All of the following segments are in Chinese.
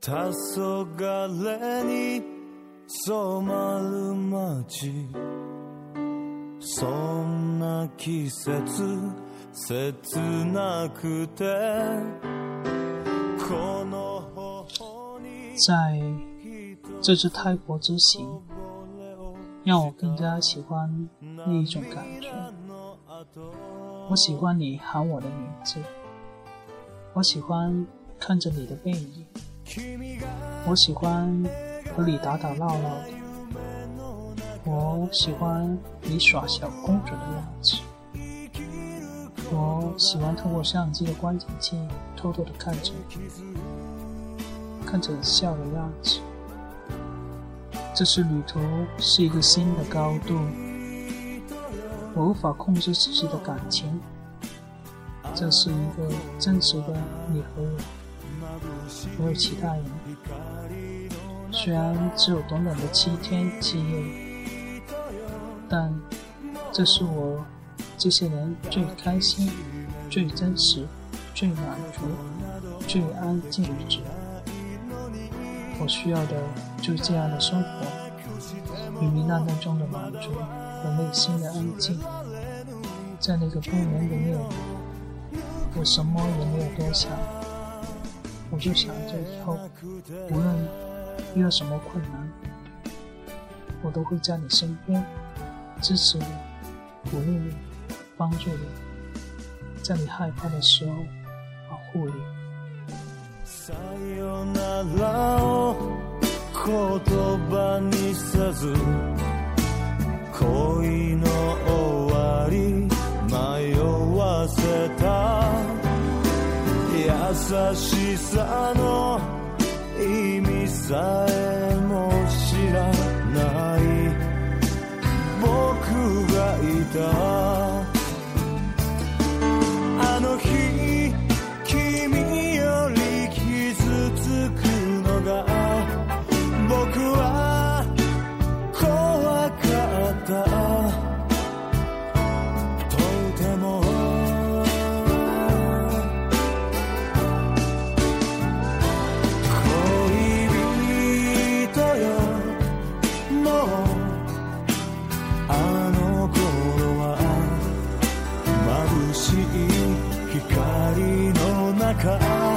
黄昏に染まる街そんな季節切なくてこの頬に在这次泰国之行，让我更加喜欢那一种感觉。我喜欢你喊我的名字，我喜欢看着你的背影， 我喜欢和你打打闹闹的，我喜欢你耍小公主的样子，我喜欢透过相机的观景器偷偷的看着你，看着你笑的样子。这次旅途是一个新的高度，我无法控制自己的感情。这是一个真实的你和我，没有其他人。虽然只有短短的七天七夜，但这是我这些年最开心、最真实、最满足、最安静的日子。我需要的就是这样的生活，明明暗淡中的满足和内心的安静。在那个公园里面，我什么也没有多想，我就想着以后，无论遇到什么困难，我都会在你身边，支持你，鼓励你，帮助你，在你害怕的时候保护你。さよならを言葉にせず恋の終わり迷わせた優 しさの意味さえもしい光の中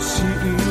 しい。